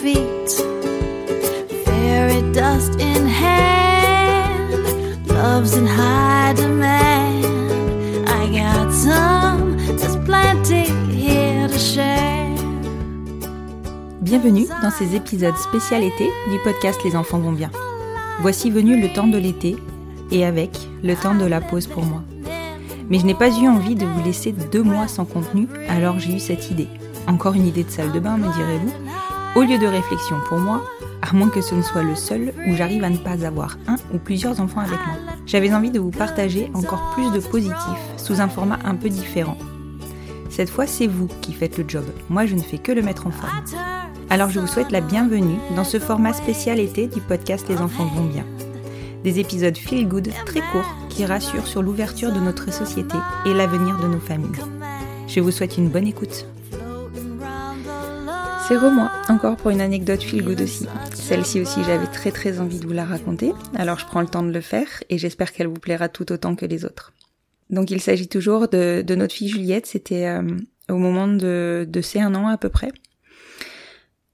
Feet. Fairy dust in love's in high demand. I got some, plenty here to share. Bienvenue dans ces épisodes spécial été du podcast Les enfants vont bien. Voici venu le temps de l'été et avec le temps de la pause pour moi. Mais je n'ai pas eu envie de vous laisser deux mois sans contenu, alors j'ai eu cette idée. Encore une idée de salle de bain, me direz-vous Au lieu de réflexion pour moi, à moins que ce ne soit le seul où j'arrive à ne pas avoir un ou plusieurs enfants avec moi. J'avais envie de vous partager encore plus de positifs sous un format un peu différent. Cette fois, c'est vous qui faites le job. Moi, je ne fais que le mettre en forme. Alors je vous souhaite la bienvenue dans ce format spécial été du podcast Les enfants vont bien. Des épisodes feel good très courts qui rassurent sur l'ouverture de notre société et l'avenir de nos familles. Je vous souhaite une bonne écoute. C'est moi encore pour une anecdote feel good aussi. Celle-ci aussi j'avais très très envie de vous la raconter, alors je prends le temps de le faire et j'espère qu'elle vous plaira tout autant que les autres. Donc il s'agit toujours de, notre fille Juliette, c'était euh, au moment de, de ses un an à peu près.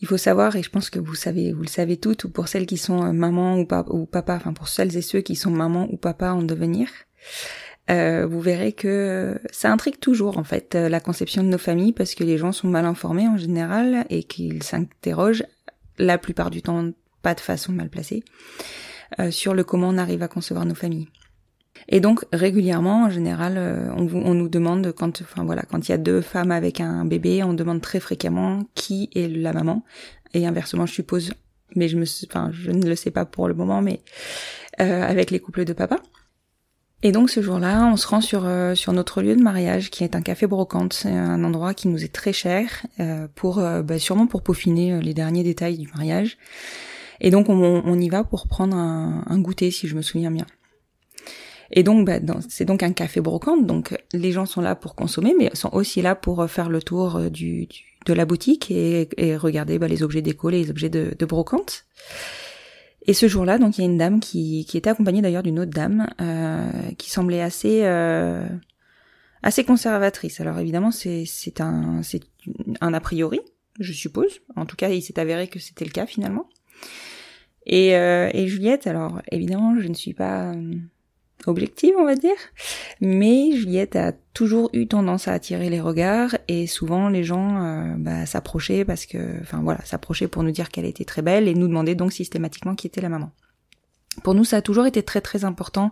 Il faut savoir, et je pense que vous savez, vous le savez toutes, ou pour celles qui sont euh, maman ou papa, enfin pour celles et ceux qui sont maman ou papa en devenir, euh, vous verrez que ça intrigue toujours en fait la conception de nos familles parce que les gens sont mal informés en général et qu'ils s'interrogent la plupart du temps pas de façon mal placée euh, sur le comment on arrive à concevoir nos familles. Et donc régulièrement, en général, euh, on, nous demande quand, enfin voilà, quand il y a deux femmes avec un bébé, on demande très fréquemment qui est la maman. Et inversement, je suppose, mais je me, enfin, je ne le sais pas pour le moment, mais euh, avec les couples de papa. Et donc ce jour-là, on se rend sur euh, sur notre lieu de mariage, qui est un café brocante, c'est un endroit qui nous est très cher, euh, pour bah, sûrement pour peaufiner les derniers détails du mariage. Et donc on, on y va pour prendre un, un goûter, si je me souviens bien. Et donc, bah, c'est donc un café brocante. Donc, les gens sont là pour consommer, mais sont aussi là pour faire le tour du, du de la boutique et, et regarder bah, les objets déco, les objets de, de brocante. Et ce jour-là, donc, il y a une dame qui, qui était accompagnée d'ailleurs d'une autre dame euh, qui semblait assez euh, assez conservatrice. Alors évidemment, c'est c'est un c'est un a priori, je suppose. En tout cas, il s'est avéré que c'était le cas finalement. Et, euh, et Juliette, alors évidemment, je ne suis pas objective, on va dire. Mais Juliette a toujours eu tendance à attirer les regards et souvent les gens euh, bah, s'approchaient parce que, enfin voilà, s'approchaient pour nous dire qu'elle était très belle et nous demandaient donc systématiquement qui était la maman. Pour nous, ça a toujours été très très important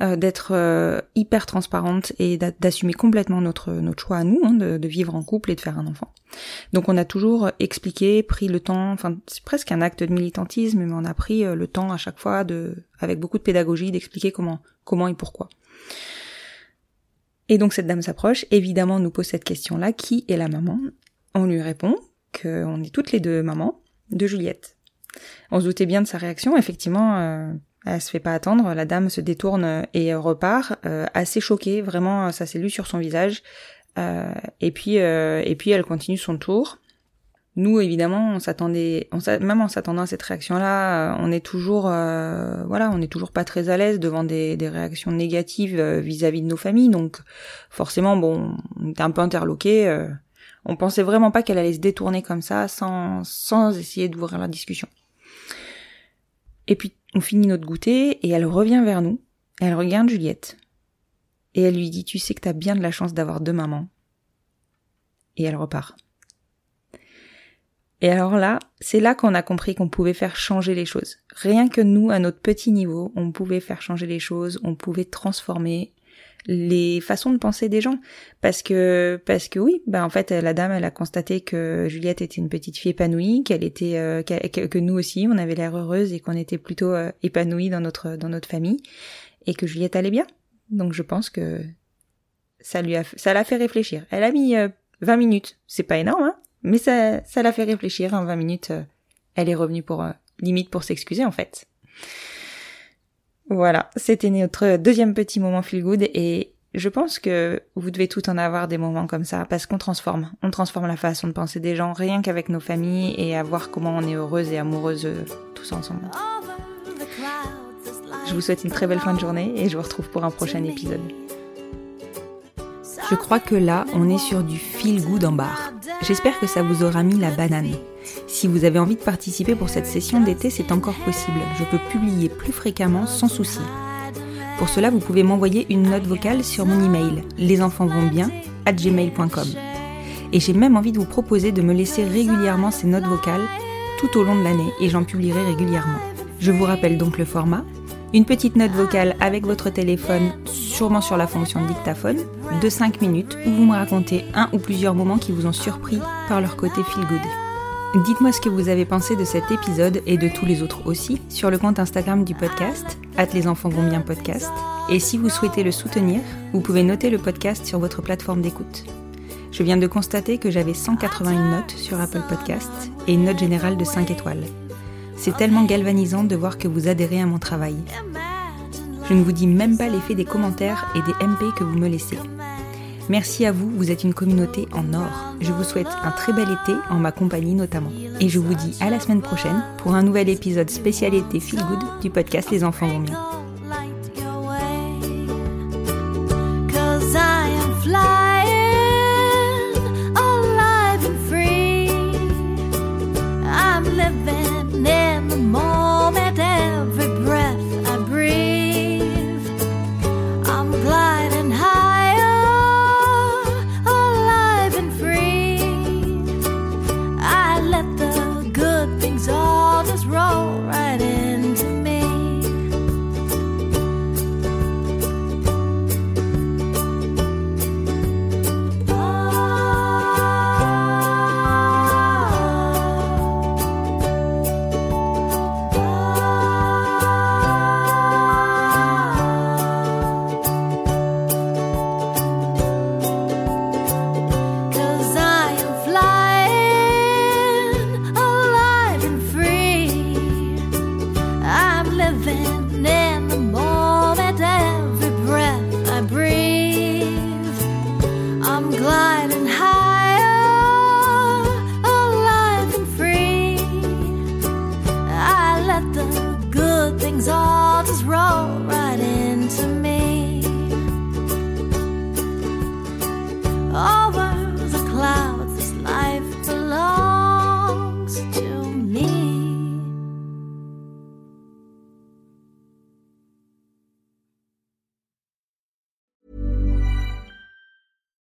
euh, d'être euh, hyper transparente et d'assumer complètement notre notre choix à nous hein, de, de, vivre en couple et de faire un enfant. Donc on a toujours expliqué, pris le temps, enfin c'est presque un acte de militantisme, mais on a pris euh, le temps à chaque fois de, avec beaucoup de pédagogie, d'expliquer comment comment et pourquoi. Et donc cette dame s'approche, évidemment nous pose cette question-là qui est la maman? On lui répond qu'on est toutes les deux mamans de Juliette. On se doutait bien de sa réaction. Effectivement, euh, elle se fait pas attendre. La dame se détourne et repart, euh, assez choquée. Vraiment, ça s'est lu sur son visage. Euh, et puis, euh, et puis, elle continue son tour. Nous, évidemment, on s'attendait, on même en s'attendant à cette réaction-là, on est toujours, euh, voilà, on est toujours pas très à l'aise devant des, réactions négatives vis-à-vis de nos familles. Donc, forcément, bon, on était un peu interloqué. on pensait vraiment pas qu'elle allait se détourner comme ça, sans, sans essayer d'ouvrir la discussion. Et puis on finit notre goûter et elle revient vers nous. Elle regarde Juliette. Et elle lui dit Tu sais que t'as bien de la chance d'avoir deux mamans. Et elle repart. Et alors là, c'est là qu'on a compris qu'on pouvait faire changer les choses. Rien que nous, à notre petit niveau, on pouvait faire changer les choses, on pouvait transformer les façons de penser des gens. Parce que parce que oui ben en fait la dame elle a constaté que Juliette était une petite fille épanouie qu'elle était euh, que, nous aussi on avait l'air heureuse et qu'on était plutôt euh, épanouie dans notre dans notre famille et que Juliette allait bien. Donc je pense que ça lui a ça l'a fait réfléchir. Elle a mis 20 euh, minutes. C'est pas énorme hein mais ça ça l'a fait réfléchir. En 20 minutes elle est revenue pour limite pour s'excuser en fait voilà, c'était notre deuxième petit moment feel good et je pense que vous devez tout en avoir des moments comme ça parce qu'on transforme, on transforme la façon de penser des gens rien qu'avec nos familles et à voir comment on est heureuse et amoureuse euh, tous ensemble. Je vous souhaite une très belle fin de journée et je vous retrouve pour un prochain épisode. Je crois que là, on est sur du feel good en bar. J'espère que ça vous aura mis la banane. Si vous avez envie de participer pour cette session d'été, c'est encore possible. Je peux publier plus fréquemment sans souci. Pour cela, vous pouvez m'envoyer une note vocale sur mon email bien à gmail.com. Et j'ai même envie de vous proposer de me laisser régulièrement ces notes vocales tout au long de l'année et j'en publierai régulièrement. Je vous rappelle donc le format. Une petite note vocale avec votre téléphone, sûrement sur la fonction dictaphone, de 5 minutes où vous me racontez un ou plusieurs moments qui vous ont surpris par leur côté feel good. Dites-moi ce que vous avez pensé de cet épisode et de tous les autres aussi sur le compte Instagram du podcast, les enfants vont podcast. Et si vous souhaitez le soutenir, vous pouvez noter le podcast sur votre plateforme d'écoute. Je viens de constater que j'avais 181 notes sur Apple Podcast et une note générale de 5 étoiles. C'est tellement galvanisant de voir que vous adhérez à mon travail. Je ne vous dis même pas l'effet des commentaires et des MP que vous me laissez. Merci à vous, vous êtes une communauté en or. Je vous souhaite un très bel été, en ma compagnie notamment. Et je vous dis à la semaine prochaine pour un nouvel épisode spécialité Feel Good du podcast Les enfants vont bien.